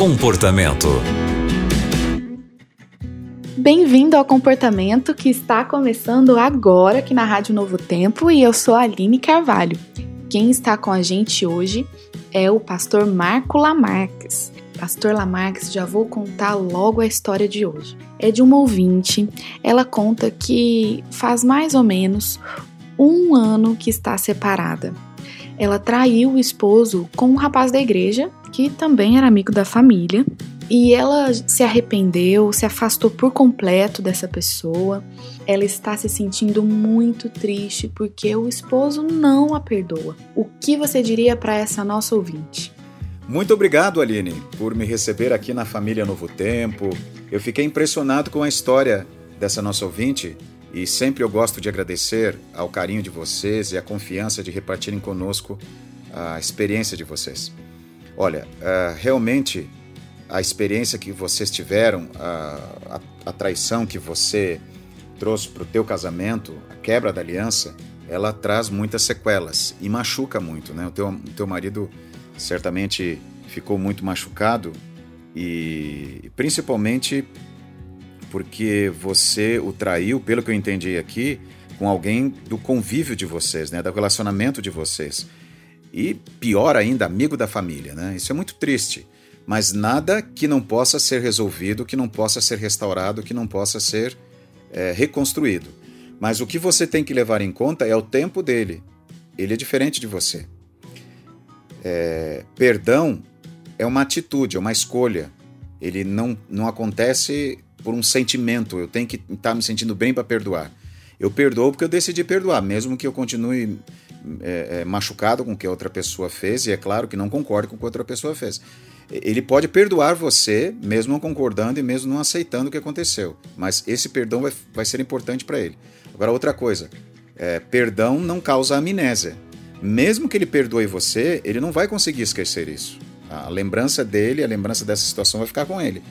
Comportamento. Bem-vindo ao Comportamento que está começando agora aqui na Rádio Novo Tempo e eu sou a Aline Carvalho. Quem está com a gente hoje é o pastor Marco Lamarques. Pastor Lamarques, já vou contar logo a história de hoje. É de uma ouvinte. Ela conta que faz mais ou menos um ano que está separada. Ela traiu o esposo com um rapaz da igreja, que também era amigo da família, e ela se arrependeu, se afastou por completo dessa pessoa. Ela está se sentindo muito triste porque o esposo não a perdoa. O que você diria para essa nossa ouvinte? Muito obrigado, Aline, por me receber aqui na família Novo Tempo. Eu fiquei impressionado com a história dessa nossa ouvinte e sempre eu gosto de agradecer ao carinho de vocês e a confiança de repartirem conosco a experiência de vocês. Olha, uh, realmente a experiência que vocês tiveram, a, a, a traição que você trouxe para o teu casamento, a quebra da aliança, ela traz muitas sequelas e machuca muito, né? O teu, o teu marido certamente ficou muito machucado e principalmente porque você o traiu, pelo que eu entendi aqui, com alguém do convívio de vocês, né, do relacionamento de vocês. E pior ainda, amigo da família, né? Isso é muito triste. Mas nada que não possa ser resolvido, que não possa ser restaurado, que não possa ser é, reconstruído. Mas o que você tem que levar em conta é o tempo dele. Ele é diferente de você. É, perdão é uma atitude, é uma escolha. Ele não, não acontece por um sentimento. Eu tenho que estar tá me sentindo bem para perdoar. Eu perdoo porque eu decidi perdoar, mesmo que eu continue é, é, machucado com o que a outra pessoa fez, e é claro que não concordo com o que a outra pessoa fez. Ele pode perdoar você, mesmo não concordando e mesmo não aceitando o que aconteceu, mas esse perdão vai, vai ser importante para ele. Agora, outra coisa: é, perdão não causa amnésia. Mesmo que ele perdoe você, ele não vai conseguir esquecer isso. A lembrança dele, a lembrança dessa situação vai ficar com ele.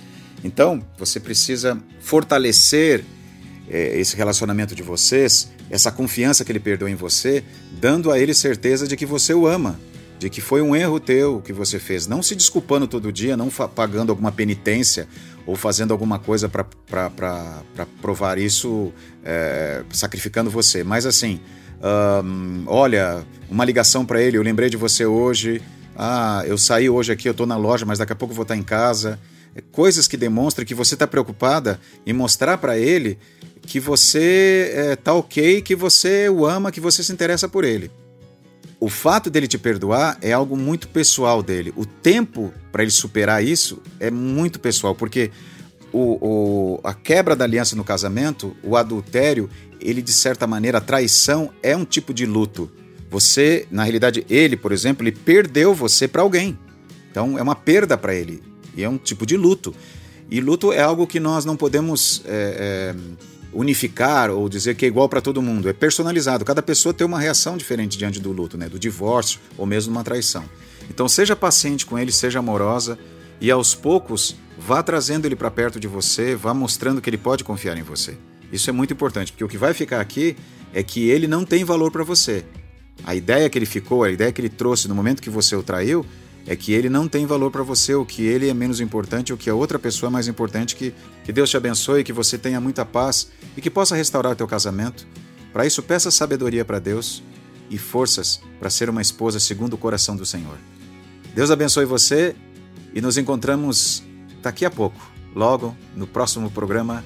Então, você precisa fortalecer é, esse relacionamento de vocês, essa confiança que ele perdoa em você, dando a ele certeza de que você o ama, de que foi um erro teu que você fez, não se desculpando todo dia, não pagando alguma penitência ou fazendo alguma coisa para provar isso, é, sacrificando você, mas assim, olha, uma ligação para ele, eu lembrei de você hoje, ah, eu saí hoje aqui, eu estou na loja, mas daqui a pouco vou estar em casa coisas que demonstram que você está preocupada em mostrar para ele que você é, ok, que você o ama, que você se interessa por ele. O fato dele te perdoar é algo muito pessoal dele. O tempo para ele superar isso é muito pessoal, porque o, o, a quebra da aliança no casamento, o adultério, ele de certa maneira, a traição é um tipo de luto. Você, na realidade, ele, por exemplo, ele perdeu você para alguém. Então é uma perda para ele. E é um tipo de luto. E luto é algo que nós não podemos é, é, unificar ou dizer que é igual para todo mundo. É personalizado. Cada pessoa tem uma reação diferente diante do luto, né? do divórcio ou mesmo uma traição. Então seja paciente com ele, seja amorosa e aos poucos vá trazendo ele para perto de você, vá mostrando que ele pode confiar em você. Isso é muito importante, porque o que vai ficar aqui é que ele não tem valor para você. A ideia que ele ficou, a ideia que ele trouxe no momento que você o traiu, é que ele não tem valor para você, ou que ele é menos importante, ou que a outra pessoa é mais importante. Que, que Deus te abençoe, que você tenha muita paz e que possa restaurar teu casamento. Para isso, peça sabedoria para Deus e forças para ser uma esposa segundo o coração do Senhor. Deus abençoe você e nos encontramos daqui a pouco, logo no próximo programa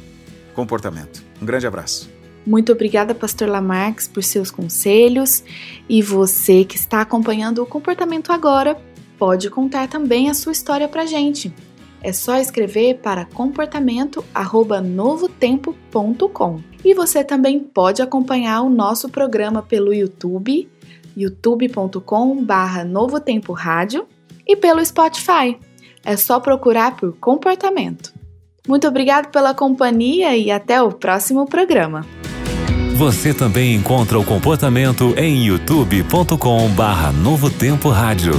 Comportamento. Um grande abraço. Muito obrigada, Pastor Lamarques, por seus conselhos e você que está acompanhando o comportamento agora pode contar também a sua história para gente. É só escrever para comportamento@novotempo.com. E você também pode acompanhar o nosso programa pelo YouTube, youtube.com/novo tempo rádio e pelo Spotify. É só procurar por comportamento. Muito obrigado pela companhia e até o próximo programa. Você também encontra o comportamento em youtube.com/novo tempo rádio.